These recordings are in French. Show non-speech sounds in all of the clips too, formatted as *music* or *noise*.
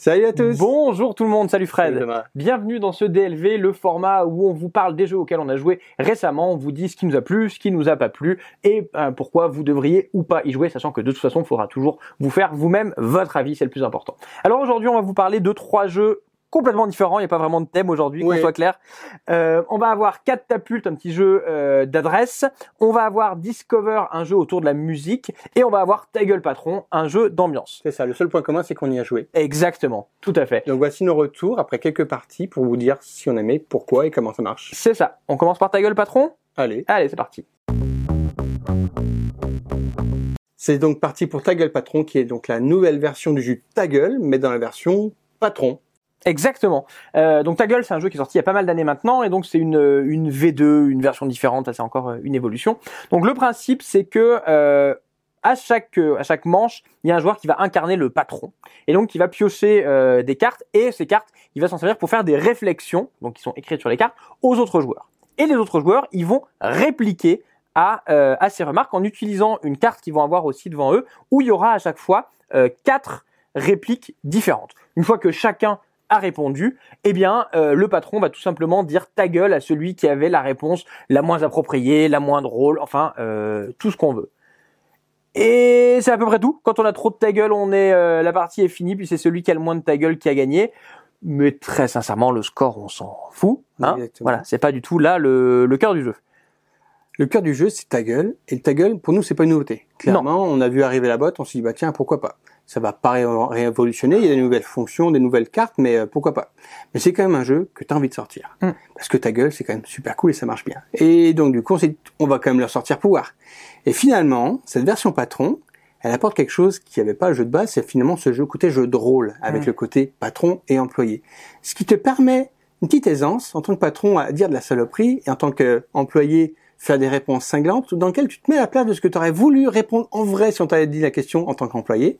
Salut à tous. Bonjour tout le monde, salut Fred. Salut. Bienvenue dans ce DLV, le format où on vous parle des jeux auxquels on a joué récemment, on vous dit ce qui nous a plu, ce qui nous a pas plu et euh, pourquoi vous devriez ou pas y jouer, sachant que de toute façon, il faudra toujours vous faire vous-même votre avis, c'est le plus important. Alors aujourd'hui, on va vous parler de trois jeux complètement différents, il n'y a pas vraiment de thème aujourd'hui, Oui. qu'on soit clair. Euh, on va avoir Catapult, un petit jeu euh, d'adresse. On va avoir Discover, un jeu autour de la musique. Et on va avoir Ta gueule patron, un jeu d'ambiance. C'est ça, le seul point commun, c'est qu'on y a joué. Exactement, tout à fait. Donc voici nos retours après quelques parties pour vous dire si on aimait, pourquoi et comment ça marche. C'est ça. On commence par Ta gueule patron? Allez. Allez, c'est parti. C'est donc parti pour Ta gueule patron, qui est donc la nouvelle version du jeu Ta gueule, mais dans la version patron. Exactement. Euh, donc Ta gueule, c'est un jeu qui est sorti il y a pas mal d'années maintenant, et donc c'est une, une V2, une version différente, c'est encore euh, une évolution. Donc le principe, c'est que euh, à chaque euh, à chaque manche, il y a un joueur qui va incarner le patron, et donc qui va piocher euh, des cartes, et ces cartes, il va s'en servir pour faire des réflexions, donc qui sont écrites sur les cartes, aux autres joueurs. Et les autres joueurs, ils vont répliquer à, euh, à ces remarques en utilisant une carte qu'ils vont avoir aussi devant eux, où il y aura à chaque fois euh, quatre répliques différentes. Une fois que chacun a répondu, eh bien, euh, le patron va tout simplement dire ta gueule à celui qui avait la réponse la moins appropriée, la moins drôle, enfin, euh, tout ce qu'on veut. Et c'est à peu près tout. Quand on a trop de ta gueule, on est, euh, la partie est finie, puis c'est celui qui a le moins de ta gueule qui a gagné. Mais très sincèrement, le score, on s'en fout. Hein voilà, c'est pas du tout là le, le cœur du jeu. Le cœur du jeu, c'est Ta gueule. Et le Ta gueule, pour nous, c'est pas une nouveauté. Clairement, on a vu arriver la botte, on s'est dit, bah tiens, pourquoi pas Ça va pas ré- révolutionner, il y a des nouvelles fonctions, des nouvelles cartes, mais euh, pourquoi pas Mais c'est quand même un jeu que tu as envie de sortir. Mm. Parce que Ta gueule, c'est quand même super cool et ça marche bien. Et donc, du coup, on va quand même leur sortir pour voir. Et finalement, cette version patron, elle apporte quelque chose qui avait pas le jeu de base, c'est finalement ce jeu côté jeu de rôle, avec Mm. le côté patron et employé. Ce qui te permet une petite aisance en tant que patron à dire de la saloperie et en tant qu'employé faire des réponses cinglantes dans lesquelles tu te mets à la place de ce que tu aurais voulu répondre en vrai si on t'avait dit la question en tant qu'employé.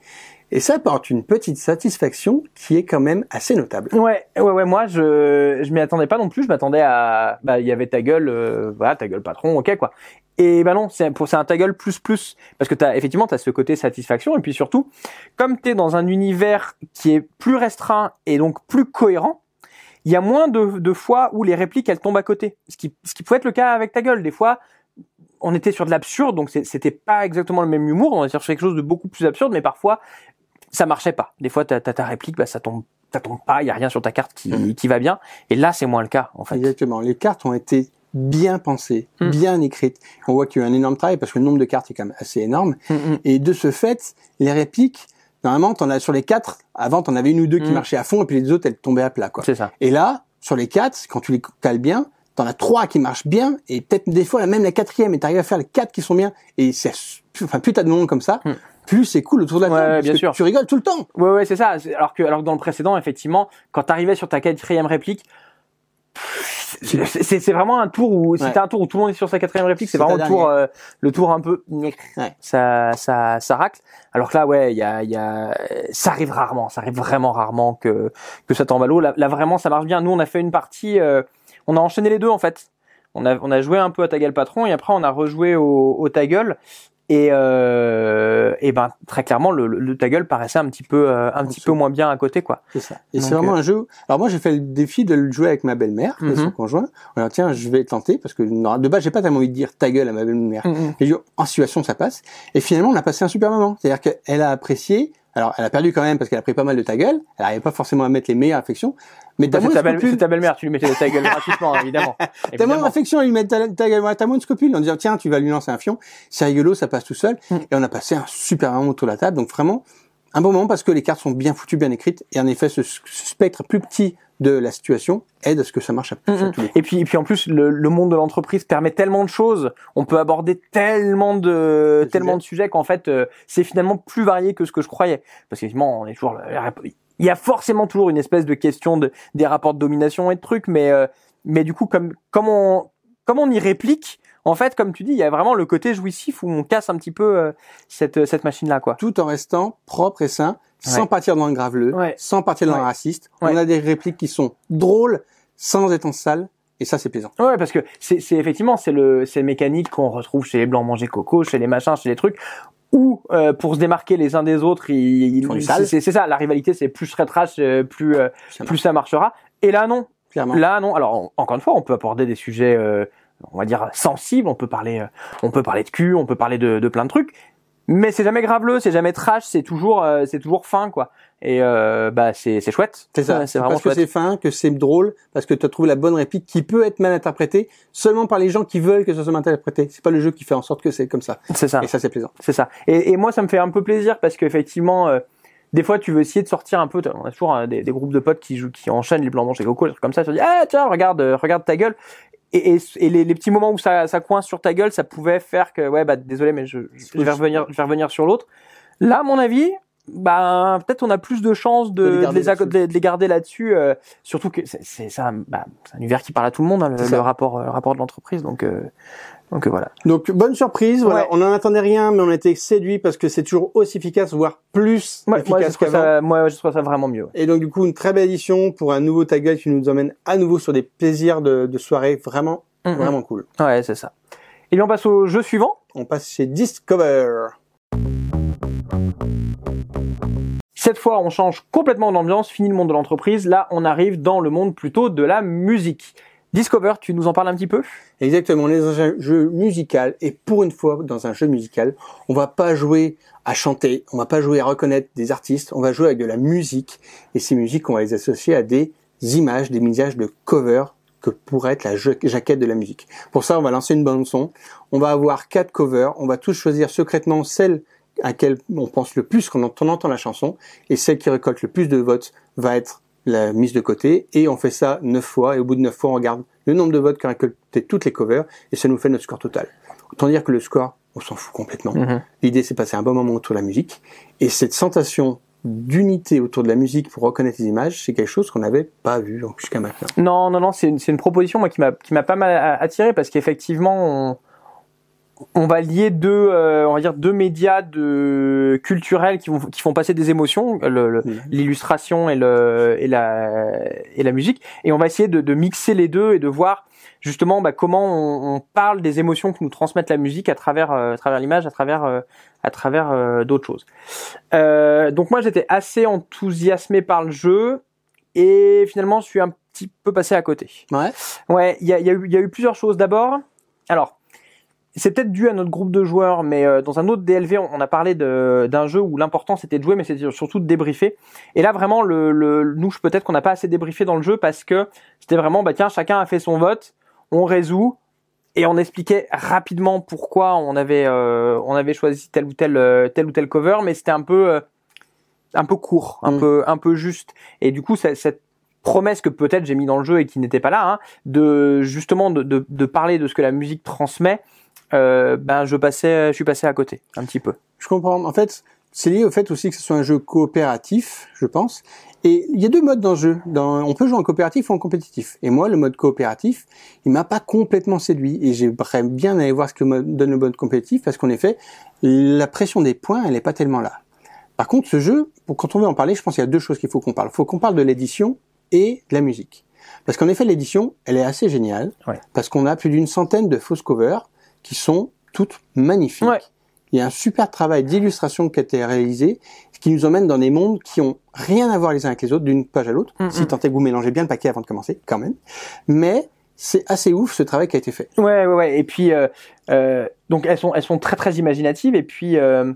Et ça apporte une petite satisfaction qui est quand même assez notable. Ouais, ouais, ouais. Moi, je, je m'y attendais pas non plus. Je m'attendais à, bah, il y avait ta gueule, euh, voilà, ta gueule patron, ok, quoi. Et bah non, c'est pour c'est un ta gueule plus plus parce que t'as effectivement t'as ce côté satisfaction et puis surtout, comme t'es dans un univers qui est plus restreint et donc plus cohérent, il y a moins de, de fois où les répliques elles tombent à côté. Ce qui, ce qui pouvait être le cas avec ta gueule. Des fois, on était sur de l'absurde, donc c'était pas exactement le même humour. On était sur quelque chose de beaucoup plus absurde, mais parfois ça marchait pas. Des fois, t'as ta réplique, bah ça tombe, ça tombe pas. Il y a rien sur ta carte qui, Mhm. qui va bien. Et là, c'est moins le cas en fait. Exactement. Les cartes ont été bien pensées, Mm. bien écrites. On voit qu'il y a eu un énorme travail parce que le nombre de cartes est quand même assez énorme. Mm, mm. Et de ce fait, les répliques, normalement, t'en as sur les quatre. Avant, t'en avais une ou deux qui Mm. marchaient à fond et puis les autres, elles tombaient à plat, quoi. C'est ça. Et là, sur les quatre, quand tu les cales bien, t'en as trois qui marchent bien, et peut-être des fois même la quatrième, et t'arrives à faire les quatre qui sont bien, et c'est, enfin, plus t'as de monde comme ça, Hmm. Plus c'est cool autour de la Ouais, table, bien sûr. tu rigoles tout le temps. Ouais, ouais, c'est ça. Alors que, alors que dans le précédent, effectivement, quand t'arrivais sur ta quatrième réplique, c'est vraiment un tour où, si Ouais. t'as un tour où tout le monde est sur sa quatrième réplique, c'est vraiment le tour, euh, le tour un peu, Ouais. ça, ça, ça racle. Alors que là, ouais, il y a, il y a, ça arrive rarement, ça arrive vraiment rarement que, que ça tombe à l'eau. Là, là, vraiment, ça marche bien. Nous, on a fait une partie, euh, on a enchaîné les deux, en fait. On a, on a joué un peu à ta gueule patron et après on a rejoué au, au ta gueule. Et, euh, et ben très clairement le, le, ta gueule paraissait un petit peu euh, un petit peu moins bien à côté quoi. C'est ça. Et c'est vraiment un jeu. Alors moi, j'ai fait le défi de le jouer avec ma belle-mère, et Mhm. son conjoint. Alors tiens, je vais tenter parce que non, de base, j'ai pas tellement envie de dire ta gueule à ma belle-mère. J'ai dit, en situation, ça passe. Et finalement, on a passé un super moment. C'est-à-dire qu'elle a apprécié. Alors, elle a perdu quand même parce qu'elle a pris pas mal de ta gueule. Elle n'arrivait pas forcément à mettre les meilleures affections. Mais t'as moins ta de belle- c'est ta belle-mère, tu lui mettais ta gueule gratuitement *laughs* évidemment. T'as moins d'affection à lui mettre ta, ta gueule. T'as moins de scrupules en disant, tiens, tu vas lui lancer un fion. C'est rigolo, ça passe tout seul. Mm. Et on a passé un super moment autour de la table. Donc vraiment, un bon moment parce que les cartes sont bien foutues, bien écrites. Et en effet, ce, spectre plus petit de la situation aide à ce que ça marche à, Mm, sur mm. tous les coups. Et puis, et puis en plus, le, le monde de l'entreprise permet tellement de choses. On peut aborder tellement de, De tellement de sujets qu'en fait, euh, c'est finalement plus varié que ce que je croyais. Parce qu'effectivement, on est toujours, il y a forcément toujours une espèce de question de, des rapports de domination et de trucs, mais, euh, mais du coup, comme, comme on, comme on y réplique, en fait, comme tu dis, il y a vraiment le côté jouissif où on casse un petit peu euh, cette, cette machine-là, quoi. Tout en restant propre et sain, sans Ouais. partir dans le graveleux, Ouais. sans partir dans le raciste. On a des répliques qui sont drôles, sans être en salle. Et ça, c'est plaisant. Ouais, parce que c'est c'est effectivement c'est le c'est mécanique qu'on retrouve chez les blancs manger coco, chez les machins, chez les trucs ou euh, pour se démarquer les uns des autres, ils, ils- font du sale. c'est ça, la rivalité, c'est plus je trash, euh, plus euh, Ça plus ça marchera. Et là non, Clairement. là non. Alors en- encore une fois, on peut aborder des sujets, euh, on va dire sensibles. On peut parler, euh, on peut parler de cul, on peut parler de, de plein de trucs. Mais c'est jamais graveleux, c'est jamais trash, c'est toujours, euh, c'est toujours fin quoi. Et euh, bah c'est c'est chouette. C'est ça. C'est vraiment parce que c'est fin, que c'est drôle, parce que tu as trouvé la bonne réplique qui peut être mal interprétée seulement par les gens qui veulent que ça soit mal interprété. C'est pas le jeu qui fait en sorte que c'est comme ça. C'est ça. Et ça, c'est plaisant. C'est ça. Et, et moi, ça me fait un peu plaisir parce qu'effectivement, euh, des fois, tu veux essayer de sortir un peu. On a toujours euh, des, des groupes de potes qui jouent, qui enchaînent les blancs manches et coco, des trucs comme ça. Tu te dis, ah tiens, regarde, euh, regarde ta gueule. Et, et, et les, les petits moments où ça, ça coince sur ta gueule, ça pouvait faire que, ouais, bah désolé, mais je, je vais revenir, je vais revenir sur l'autre. Là, à mon avis. Bah, peut-être on a plus de chances de, De les de garder de les- de les garder là-dessus, euh, surtout que c'est c'est ça, bah, c'est un univers qui parle à tout le monde, hein, le, rapport, euh, le rapport de l'entreprise, donc, euh, donc euh, voilà. Donc, bonne surprise. Voilà. Ouais. On n'en attendait rien, mais on a été séduit parce que c'est toujours aussi efficace, voire plus Ouais, efficace qu'avant. ça, moi, je trouve ça vraiment mieux. ouais. Et donc, du coup, une très belle édition pour un nouveau ta gueule qui nous emmène à nouveau sur des plaisirs de, de soirée vraiment, Mhm. vraiment cool. Ouais, c'est ça. Et bien on passe au jeu suivant. On passe chez Discover. Cette fois, on change complètement d'ambiance, fini le monde de l'entreprise. Là, on arrive dans le monde plutôt de la musique. Discover, tu nous en parles un petit peu? Exactement, on est dans un jeu musical et pour une fois dans un jeu musical, on va pas jouer à chanter, on va pas jouer à reconnaître des artistes, on va jouer avec de la musique et ces musiques on va les associer à des images, des images de cover que pourrait être la ja- jaquette de la musique. Pour ça, on va lancer une bande son, on va avoir quatre covers, on va tous choisir secrètement celle à laquelle on pense le plus quand on entend la chanson et celle qui récolte le plus de votes va être la mise de côté et on fait ça neuf fois et au bout de neuf fois on regarde le nombre de votes qu'a récolté toutes les covers et ça nous fait notre score total. Autant dire que le score, on s'en fout complètement. L'idée c'est de passer un bon moment autour de la musique et cette sensation d'unité autour de la musique pour reconnaître les images, c'est quelque chose qu'on n'avait pas vu jusqu'à maintenant. Non, non, non, c'est une, une proposition moi qui m'a pas mal attiré parce qu'effectivement on, on va lier deux euh, on va dire deux médias de culturels qui vont qui font passer des émotions, l'illustration et le et la et la musique. Et on va essayer de, de mixer les deux et de voir justement bah, comment on, on parle des émotions que nous transmettent la musique à travers euh, à travers l'image à travers euh, à travers euh, d'autres choses. Euh, donc moi j'étais assez enthousiasmé par le jeu et finalement je suis un petit peu passé à côté. Ouais. ouais il y a, y, a y a eu plusieurs choses. D'abord alors c'est peut-être dû à notre groupe de joueurs, mais euh, dans un autre DLV, on, a parlé de- d'un jeu où l'important c'était de jouer, mais c'était surtout de débriefer. Et là, vraiment, le, le, nous, peut-être qu'on n'a pas assez débriefé dans le jeu parce que c'était vraiment, bah tiens, chacun a fait son vote, on résout et on expliquait rapidement pourquoi on avait, euh, on avait choisi tel ou tel, euh, tel ou tel cover, mais c'était un peu, euh, un peu court, un Mm. peu, un peu juste. Et du coup, cette promesse que peut-être j'ai mis dans le jeu et qui n'était pas là, hein, de justement de, de, de parler de ce que la musique transmet, euh, ben je passais, je suis passé à côté un petit peu. Je comprends. En fait, c'est lié au fait aussi que ce soit un jeu coopératif, je pense. Et il y a deux modes dans le jeu. Dans, on peut jouer en coopératif ou en compétitif. Et moi, le mode coopératif, il m'a pas complètement séduit. Et j'aimerais bien aller voir ce que me donne le mode compétitif, parce qu'en effet, la pression des points, elle n'est pas tellement là. Par contre, ce jeu, pour, quand on veut en parler, je pense qu'il y a deux choses qu'il faut qu'on parle. Il faut qu'on parle de l'édition et de la musique. Parce qu'en effet, l'édition, elle est assez géniale. Ouais. Parce qu'on a plus d'une centaine de fausses covers qui sont toutes magnifiques. Ouais. Il y a un super travail d'illustration qui a été réalisé, qui nous emmène dans des mondes qui ont rien à voir les uns avec les autres, d'une page à l'autre. Mm, Si tant est que vous mélangez bien le paquet avant de commencer, quand même. Mais c'est assez ouf ce travail qui a été fait. Ouais, ouais, ouais. Et puis, euh, euh, donc elles sont, elles sont très, très imaginatives. Et puis, euh,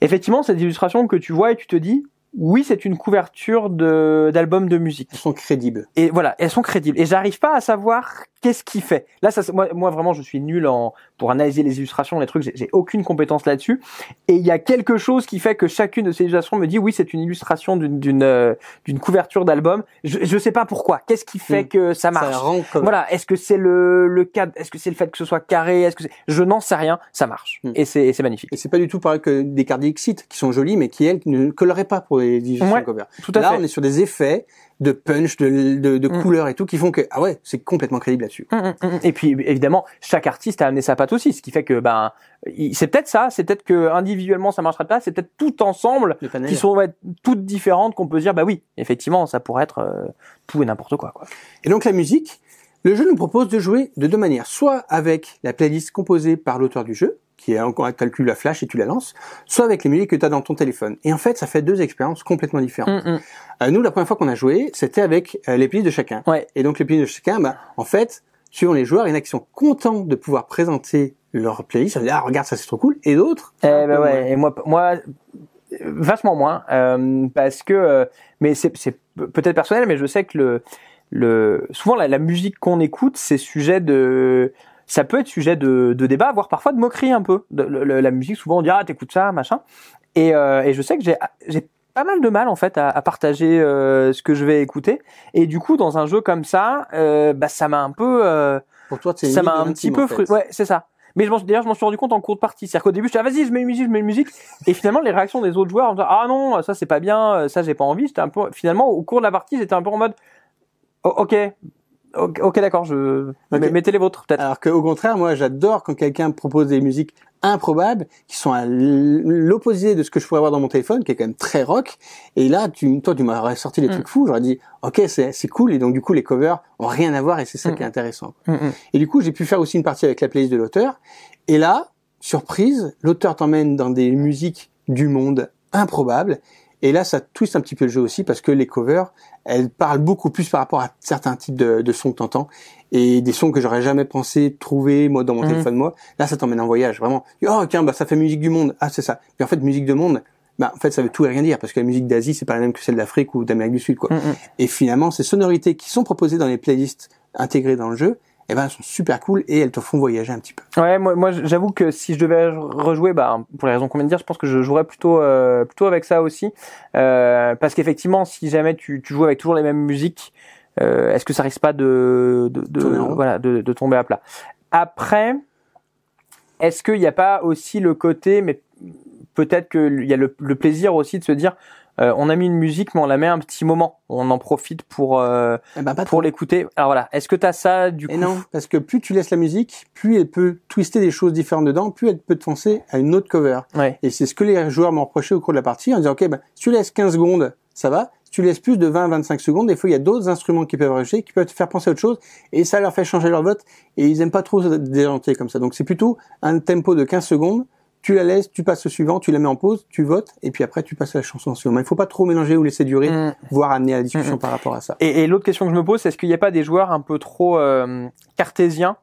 effectivement, cette illustration que tu vois et tu te dis, oui, c'est une couverture de d'album de musique. Ils sont crédibles. Et voilà, elles sont crédibles. Et j'arrive pas à savoir qu'est-ce qui fait. Là, ça, moi, moi, vraiment, je suis nul en pour analyser les illustrations, les trucs. J'ai, aucune compétence là-dessus. Et il y a quelque chose qui fait que chacune de ces illustrations me dit, oui, c'est une illustration d'une d'une euh, d'une couverture d'album. Je, je sais pas pourquoi. Qu'est-ce qui fait Mm. que ça marche Ça. Voilà. Est-ce que c'est le le cadre Est-ce que c'est le fait que ce soit carré? Est-ce que je n'en sais rien. Ça marche. Mm. Et c'est c'est magnifique. Et c'est pas du tout pareil que des cartes qui sont jolies, mais qui elles ne colleraient pas pour les illustrations Ouais, cover. Tout à Là, fait. on est sur des effets de punch, de, de, de Mm. couleurs et tout, qui font que ah ouais, c'est complètement crédible là-dessus. Hum, hum. Et puis évidemment, chaque artiste a amené sa patte aussi, ce qui fait que ben c'est peut-être ça, c'est peut-être que individuellement ça marcherait pas, c'est peut-être tout ensemble qui sont ouais, toutes différentes qu'on peut dire bah oui, effectivement, ça pourrait être euh, tout et n'importe quoi quoi. Et donc la musique, le jeu nous propose de jouer de deux manières. Soit avec la playlist composée par l'auteur du jeu, qui est encore un calcul à flash et tu la lances, soit avec les musiques que tu as dans ton téléphone. Et en fait, ça fait deux expériences complètement différentes. Mm, mm. Euh, nous, la première fois qu'on a joué, c'était avec euh, les playlists de chacun. Ouais. Et donc les playlists de chacun, bah, en fait, suivant les joueurs, il y en a qui sont contents de pouvoir présenter leur playlist, ça veut dire, ah, regarde, ça c'est trop cool, et d'autres, Eh ben ouais, et moi, moi, euh, vachement moins, euh, parce que, euh, mais c'est, c'est peut-être personnel, mais je sais que le, le, souvent la, la musique qu'on écoute, c'est sujet de, ça peut être sujet de, de débat, voire parfois de moquerie un peu. De, le- le- la musique, souvent on dit ah t'écoutes ça, machin. Et, euh, et je sais que j'ai, j'ai pas mal de mal en fait à, à partager euh, ce que je vais écouter. Et du coup, dans un jeu comme ça, euh, bah ça m'a un peu euh, Pour toi, c'est ça m'a un petit peu frustré. Ouais, c'est ça. Mais je m'en- d'ailleurs, je m'en suis rendu compte en cours de partie. C'est-à-dire qu'au début, je disais, ah, vas-y, je mets une musique, je mets une musique. Et finalement, les réactions des autres joueurs, en disant, ah non, ça c'est pas bien, euh, ça j'ai pas envie. J'étais un peu, finalement, au cours de la partie, j'étais un peu en mode, oh, ok, ok, ok, d'accord, je, Ok. mais mettez les vôtres, peut-être. Alors qu'au contraire, moi, j'adore quand quelqu'un me propose des musiques improbables qui sont à l'opposé de ce que je pourrais avoir dans mon téléphone, qui est quand même très rock. Et là, tu, toi, tu m'aurais sorti des Mm. trucs fous. J'aurais dit, ok, c'est c'est cool. Et donc, du coup, les covers ont rien à voir et c'est ça Mm. qui est intéressant. Mm, mm. Et du coup, j'ai pu faire aussi une partie avec la playlist de l'auteur. Et là, surprise, l'auteur t'emmène dans des musiques du monde improbables. Et là, ça twiste un petit peu le jeu aussi parce que les covers, elles parlent beaucoup plus par rapport à certains types de, de sons que t'entends et des sons que j'aurais jamais pensé trouver moi dans mon Mhm. téléphone moi. Là, ça t'emmène en voyage vraiment. Oh tiens, bah ça fait musique du monde. Ah c'est ça. Puis en fait, musique de monde, bah en fait ça veut tout et rien dire parce que la musique d'Asie c'est pas la même que celle d'Afrique ou d'Amérique du Sud quoi. Mm. Et finalement, ces sonorités qui sont proposées dans les playlists intégrées dans le jeu, eh ben elles sont super cool et elles te font voyager un petit peu. Ouais, moi, moi j'avoue que si je devais rejouer, bah, pour les raisons qu'on vient de dire, je pense que je jouerais plutôt, euh, plutôt avec ça aussi. Euh, parce qu'effectivement, si jamais tu, tu joues avec toujours les mêmes musiques, euh, est-ce que ça risque pas de, de, de- voilà, de, de tomber à plat? Après, est-ce qu'il n'y a pas aussi le côté, mais peut-être qu'il y a le, le plaisir aussi de se dire, euh, on a mis une musique, mais on la met un petit moment, on en profite pour, euh, Eh ben pour l'écouter. Alors voilà, est-ce que tu as ça du coup Et non, parce que plus tu laisses la musique, plus elle peut twister des choses différentes dedans, plus elle peut te foncer à une autre cover. Ouais. Et c'est ce que les joueurs m'ont reproché au cours de la partie en disant, ok, ben, si tu laisses 15 secondes, ça va. Si tu laisses plus de 20 à 25 secondes, des fois, il y a d'autres instruments qui peuvent rajouter, qui peuvent te faire penser à autre chose, et ça leur fait changer leur vote, et ils aiment pas trop se déjanter comme ça. Donc c'est plutôt un tempo de 15 secondes, tu la laisses, tu passes au suivant, tu la mets en pause, tu votes, et puis après tu passes à la chanson suivante. Il faut pas trop mélanger ou laisser durer, Mm. voire amener à la discussion Mm, mm. par rapport à ça. Et, et l'autre question que je me pose, c'est est-ce qu'il n'y a pas des joueurs un peu trop euh, cartésiens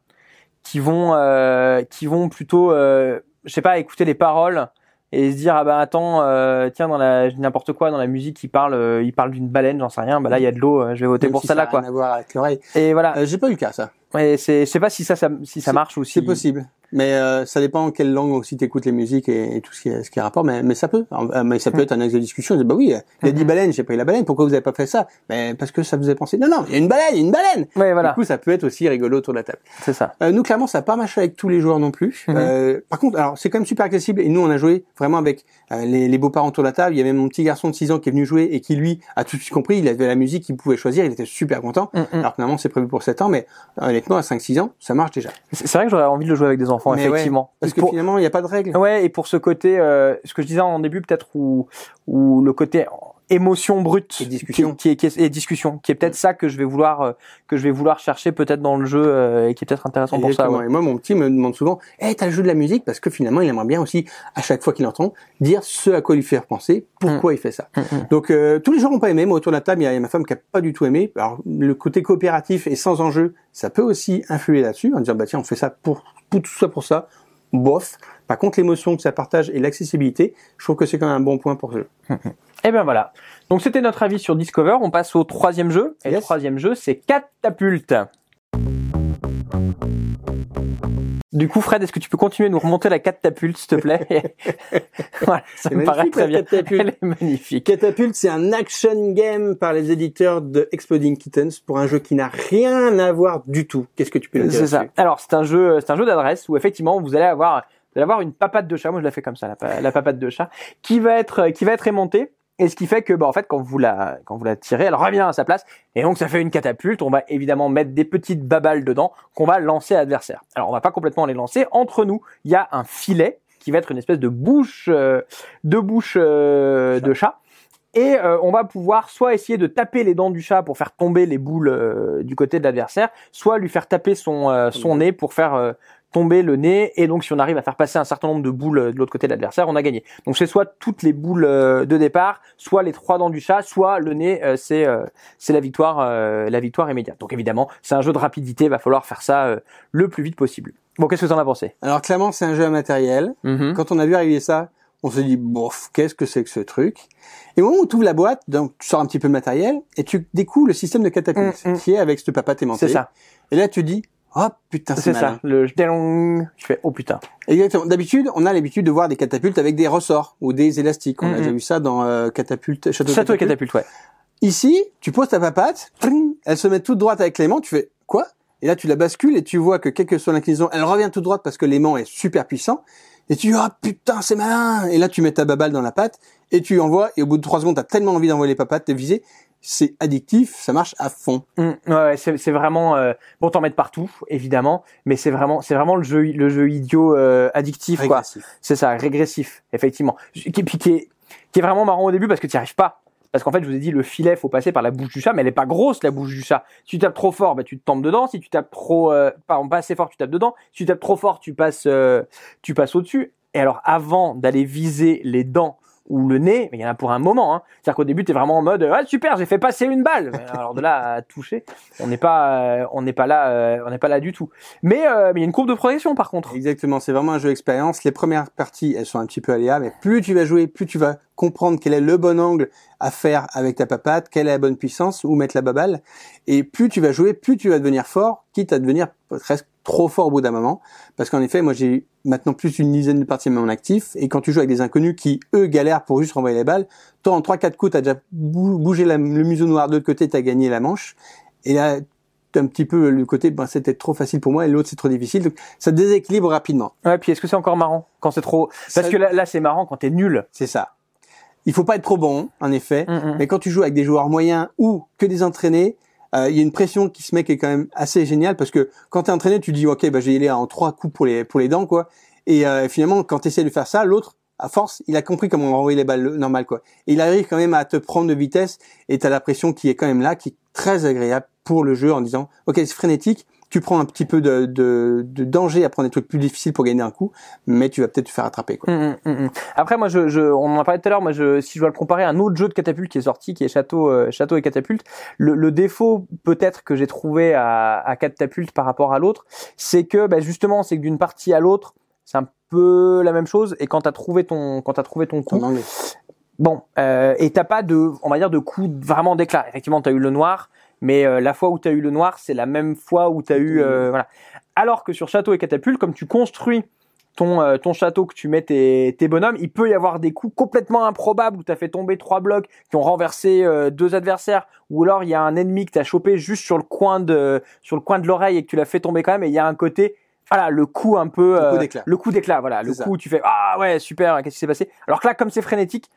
qui vont, euh, qui vont plutôt, euh, je sais pas, écouter les paroles et se dire ah bah attends, euh, tiens dans la n'importe quoi dans la musique, il parle, euh, il parle d'une baleine, j'en sais rien, bah là il y a de l'eau, euh, je vais voter Même pour si ça là a quoi. rien à voir avec l'oreille. Et voilà, Euh, J'ai pas eu le cas, ça. ouais, c'est, je sais pas si ça, ça si ça marche ou si C'est possible. Mais euh, ça dépend en quelle langue aussi t'écoutes les musiques et, et tout ce qui est, ce qui est rapport. Mais, mais ça peut. Euh, Mais ça peut être un axe de discussion. On dit, bah oui, il a dit Mhm. baleine, j'ai pris la baleine. Pourquoi vous avez pas fait ça? Ben parce que ça vous a pensé. Non, non, il y a une baleine, y une baleine. Ouais voilà, Du coup, ça peut être aussi rigolo autour de la table. c'est ça. Euh, nous, clairement, ça n'a pas marché avec tous les joueurs non plus. Mhm. Euh, par contre, alors c'est quand même super accessible. Et nous, on a joué vraiment avec euh, les, les beaux-parents autour de la table. Il y avait mon petit garçon de 6 ans qui est venu jouer et qui, lui, a tout de suite compris. Il avait la musique, il pouvait choisir. Il était super content. Mm, mm. Alors que normalement, c'est prévu pour 7 ans. Mais honnêtement, à 5-6 ans, ça marche déjà. C'est c'est vrai que j'aurais envie de le jouer avec des enfants, Mais ouais, effectivement. Parce que Pour- finalement, il n'y a pas de règles. Ouais, et pour ce côté, euh, ce que je disais en début, peut-être où, où le côté émotion brute Et discussion. qui, et discussion, qui est peut-être ça que je vais vouloir euh, que je vais vouloir chercher peut-être dans le jeu euh, et qui est peut-être intéressant pour ça. Ouais. Et moi, mon petit me demande souvent, eh, t'as le jeu de la musique? Parce que finalement, il aimerait bien aussi, à chaque fois qu'il entend, dire ce à quoi lui faire penser, pourquoi il fait ça. Mm, mm. Donc, euh, tous les gens n'ont pas aimé. Moi, autour de la table, il y a, il y a ma femme qui a pas du tout aimé. Alors, le côté coopératif et sans enjeu, ça peut aussi influer là-dessus, en disant, bah tiens, on fait ça pour, pour tout ça pour ça. Bof. Par contre, l'émotion que ça partage et l'accessibilité, je trouve que c'est quand même un bon point pour ce jeu. Et ben voilà. Donc c'était notre avis sur Discover. On passe au troisième jeu. Et le troisième jeu, c'est Catapulte. Du coup, Fred, est-ce que tu peux continuer à nous remonter la catapulte, s'il te plaît? *laughs* *laughs* Voilà, ça C'est me paraît magnifique, très bien. catapulte. Elle est magnifique. Catapulte, c'est un action game par les éditeurs de Exploding Kittens pour un jeu qui n'a rien à voir du tout. Qu'est-ce que tu peux nous dire C'est ça. Alors c'est un jeu, c'est un jeu d'adresse où effectivement vous allez avoir, vous allez avoir une papate de chat. Moi je la fais comme ça, la, la papate de chat, qui va être, qui va être aimantée. Et ce qui fait que, bah, en fait, quand vous la, quand vous la tirez, elle revient à sa place. Et donc, ça fait une catapulte. On va évidemment mettre des petites babales dedans qu'on va lancer à l'adversaire. Alors, on va pas complètement les lancer. Entre nous, il y a un filet qui va être une espèce de bouche, euh, de bouche euh, de chat. Et euh, on va pouvoir soit essayer de taper les dents du chat pour faire tomber les boules euh, du côté de l'adversaire, soit lui faire taper son, euh, son nez pour faire euh, tomber le nez, et donc si on arrive à faire passer un certain nombre de boules euh, de l'autre côté de l'adversaire, on a gagné. Donc c'est soit toutes les boules euh, de départ, soit les trois dents du chat, soit le nez, euh, c'est c'est la victoire, la victoire immédiate. Donc évidemment, c'est un jeu de rapidité, va falloir faire ça le plus vite possible. Bon, qu'est-ce que t'en as pensé? Alors clairement, c'est un jeu à matériel. Mhm. Quand on a vu arriver ça, on se dit, bof, qu'est-ce que c'est que ce truc? Et au moment où tu ouvres la boîte, donc tu sors un petit peu le matériel, et tu découvres le système de catapulte, Mm, mm. qui est avec ce papa aimanté. C'est ça, Et là, tu dis, oh putain, c'est ça. Le je fais oh putain. Exactement. D'habitude, on a l'habitude de voir des catapultes avec des ressorts ou des élastiques. On a déjà vu ça dans euh, catapulte, château, Château et catapulte. catapulte, ouais. Ici, tu poses ta papate, tring, elle se met toute droite avec l'aimant, tu fais quoi? Et là, tu la bascules et tu vois que quelle que soit l'inclinaison, elle revient toute droite parce que l'aimant est super puissant. Et tu dis, ah putain, c'est malin Et là, tu mets ta baballe dans la patte et tu envoies. Et au bout de trois secondes, t'as tellement envie d'envoyer les papates, de viser. C'est addictif, ça marche à fond. Mm, ouais, c'est c'est vraiment euh, bon t'en mettre partout, évidemment, mais c'est vraiment c'est vraiment le jeu le jeu idiot euh, addictif quoi. Régressif. C'est ça, régressif, effectivement. Qui, puis qui est, qui est vraiment marrant au début parce que tu n'y arrives pas. Parce qu'en fait, je vous ai dit, le filet, faut passer par la bouche du chat, mais elle est pas grosse, la bouche du chat. Si tu tapes trop fort, bah, tu te tombes dedans. Si tu tapes trop, euh, pardon, pas assez fort, tu tapes dedans. Si tu tapes trop fort, tu passes, euh, tu passes au-dessus. Et alors, avant d'aller viser les dents ou le nez, mais il y en a pour un moment, hein. C'est-à-dire qu'au début, t'es vraiment en mode, ah, super, j'ai fait passer une balle. Alors de là à toucher, on n'est pas, euh, on n'est pas là, euh, on n'est pas là du tout. Mais, euh, mais il y a une courbe de progression, par contre. Exactement, c'est vraiment un jeu expérience. Les premières parties, elles sont un petit peu aléas, mais plus tu vas jouer, plus tu vas comprendre quel est le bon angle à faire avec ta papate, quelle est la bonne puissance, où mettre la baballe. Et plus tu vas jouer, plus tu vas devenir fort, quitte à devenir presque trop fort au bout d'un moment. Parce qu'en effet, moi j'ai maintenant plus d'une dizaine de parties à mon actif, et quand tu joues avec des inconnus qui, eux, galèrent pour juste renvoyer les balles, toi en 3-4 coups, t'as déjà bou- bougé la- le museau noir de l'autre côté, t'as gagné la manche. Et là, un petit peu le côté, ben, c'était trop facile pour moi, et l'autre c'est trop difficile. Donc ça déséquilibre rapidement. Ouais, puis est-ce que c'est encore marrant quand c'est trop, parce Ça- que là, là c'est marrant quand t'es nul. C'est ça. Il faut pas être trop bon, en effet. Mm, mm. Mais quand tu joues avec des joueurs moyens ou que des entraînés, euh, il y a une pression qui se met qui est quand même assez géniale parce que quand tu es entraîné, tu dis ok, bah, y aller en trois coups pour les pour les dents quoi. Et euh, finalement, quand tu de faire ça, l'autre, à force, il a compris comment envoyer les balles normales quoi. Et il arrive quand même à te prendre de vitesse et tu as la pression qui est quand même là, qui est très agréable pour le jeu en disant ok, c'est frénétique. Tu prends un petit peu de, de, de danger à prendre des trucs plus difficiles pour gagner un coup, mais tu vas peut-être te faire attraper. Quoi. Mm, mm, mm. Après, moi, je, je, on en a parlé tout à l'heure. Moi, je, si je dois le comparer à un autre jeu de catapulte qui est sorti, qui est Château, euh, Château et Catapulte, le, le défaut peut-être que j'ai trouvé à, à Catapulte par rapport à l'autre, c'est que bah, justement, c'est que d'une partie à l'autre, c'est un peu la même chose. Et quand t'as trouvé ton, quand t'as trouvé ton coup. Bon, euh, et t'as pas de, on va dire, de coup vraiment d'éclat. Effectivement, t'as eu le noir, mais euh, la fois où t'as eu le noir, c'est la même fois où t'as eu, euh, voilà. Alors que sur château et catapulte, comme tu construis ton euh, ton château, que tu mets tes, tes bonhommes, il peut y avoir des coups complètement improbables où t'as fait tomber trois blocs qui ont renversé euh, deux adversaires, ou alors il y a un ennemi que t'as chopé juste sur le coin de sur le coin de l'oreille et que tu l'as fait tomber quand même, et il y a un côté voilà le coup un peu Le coup euh, d'éclat. le coup d'éclat voilà le ça. coup où tu fais ah ouais super qu'est-ce qui s'est passé? Alors que là comme c'est frénétique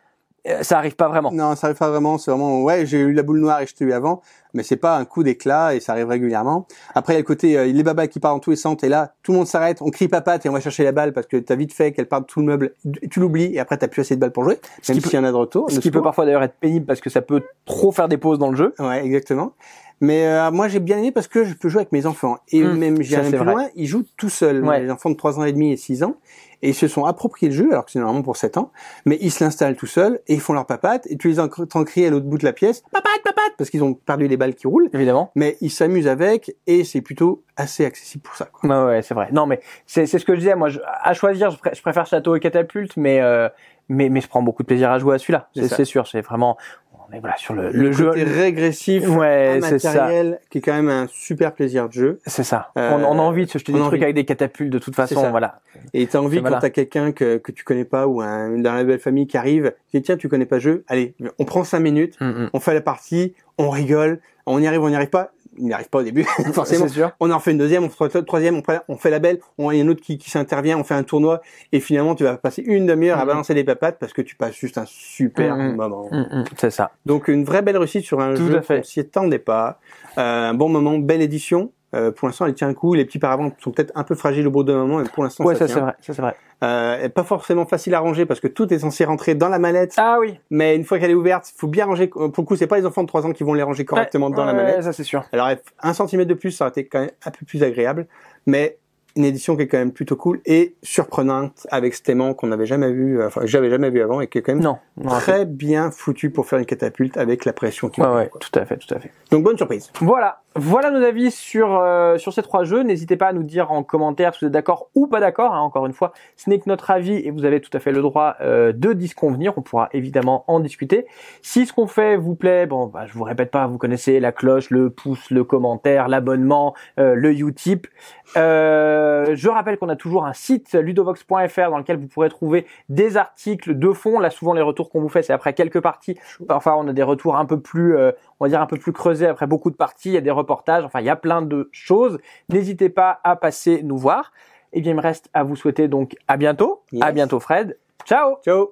ça arrive pas vraiment Non, ça arrive pas vraiment. C'est vraiment, ouais, j'ai eu la boule noire et je t'ai eu avant, mais c'est pas un coup d'éclat et ça arrive régulièrement. Après, il y a le côté, euh, les babas qui partent dans tous les sens et là, tout le monde s'arrête, on crie papate et on va chercher la balle parce que t'as vite fait qu'elle parte de tout le meuble, tu l'oublies et après t'as plus assez de balles pour jouer, même s'il y en a de retour. ce qui peut parfois d'ailleurs être pénible parce que ça peut trop faire des pauses dans le jeu Ouais, exactement. Mais euh, moi, j'ai bien aimé parce que je peux jouer avec mes enfants. Et Mmh, même, c'est plus vrai. loin, ils jouent tout seuls. Ouais. Les enfants de 3 ans et demi et 6 ans. Et ils se sont appropriés le jeu, alors que c'est normalement pour 7 ans. Mais ils se l'installent tout seuls et ils font leur papate. Et tu les entends crier à l'autre bout de la pièce, papate, papate, parce qu'ils ont perdu les balles qui roulent. évidemment Mais ils s'amusent avec et c'est plutôt assez accessible pour ça. Quoi. ouais, ouais c'est vrai non mais c'est ce que je disais moi je- à choisir je, je préfère château et catapulte mais euh, mais mais je prends beaucoup de plaisir à jouer à celui-là c'est sûr c'est vraiment on est voilà sur le, le, jeu côté régressif, ouais c'est ça matériel, qui est quand même un super plaisir de jeu. c'est ça Euh, on, on a envie de se jeter des trucs envie. avec des catapultes de toute façon voilà Et t'as envie quand t'as quelqu'un que, que tu connais pas ou un, dans la belle famille qui arrive, tu dis tiens tu connais pas le jeu, allez on prend cinq minutes, Mm, mm. on fait la partie, on rigole, on y arrive, on n'y arrive pas, il n'y arrive pas au début *laughs* forcément. sûr On en fait une deuxième, on fait une troisième, on fait, on fait la belle, on, il y a un autre qui, qui s'intervient, on fait un tournoi et finalement tu vas passer une demi-heure à Mhm. balancer des papates parce que tu passes juste un super Mhm. moment. Mm, mm, c'est ça Donc une vraie belle réussite sur un Tout jeu qu'on s'y attendait pas. Euh, un bon moment, belle édition. Euh, pour l'instant, elle tient un coup. Les petits paravents sont peut-être un peu fragiles au bout d'un moment, mais pour l'instant, ouais ça, ça c'est vrai ça c'est vrai Euh, pas forcément facile à ranger parce que tout est censé rentrer dans la mallette. ah oui Mais une fois qu'elle est ouverte, il faut bien ranger. Pour le coup, c'est pas les enfants de 3 ans qui vont les ranger correctement Ouais, dans la mallette. ça c'est sûr Alors, un centimètre de plus, ça aurait été quand même un peu plus agréable. Mais une édition qui est quand même plutôt cool et surprenante avec ce aimant qu'on n'avait jamais vu, euh, enfin que j'avais jamais vu avant et qui est quand même Non. non, très bien foutu pour faire une catapulte avec la pression qui Ouais, tout à fait, tout à fait. Donc bonne surprise. Voilà, voilà nos avis sur euh, sur ces trois jeux. N'hésitez pas à nous dire en commentaire si vous êtes d'accord ou pas d'accord. hein. Encore une fois, ce n'est que notre avis et vous avez tout à fait le droit euh, de disconvenir. On pourra évidemment en discuter. Si ce qu'on fait vous plaît, bon, bah, je vous répète pas, vous connaissez la cloche, le pouce, le commentaire, l'abonnement, euh, le Utip. Euh, je rappelle qu'on a toujours un site ludovox.fr dans lequel vous pourrez trouver des articles de fond. Là, souvent les retours qu'on vous fait, c'est après quelques parties. Parfois, on a des retours un peu plus, euh, on va dire un peu plus creusés après beaucoup de parties. Il y a des reportages. Enfin, il y a plein de choses. N'hésitez pas à passer nous voir. Et bien, il me reste à vous souhaiter donc à bientôt. Yes. À bientôt, Fred. Ciao. Ciao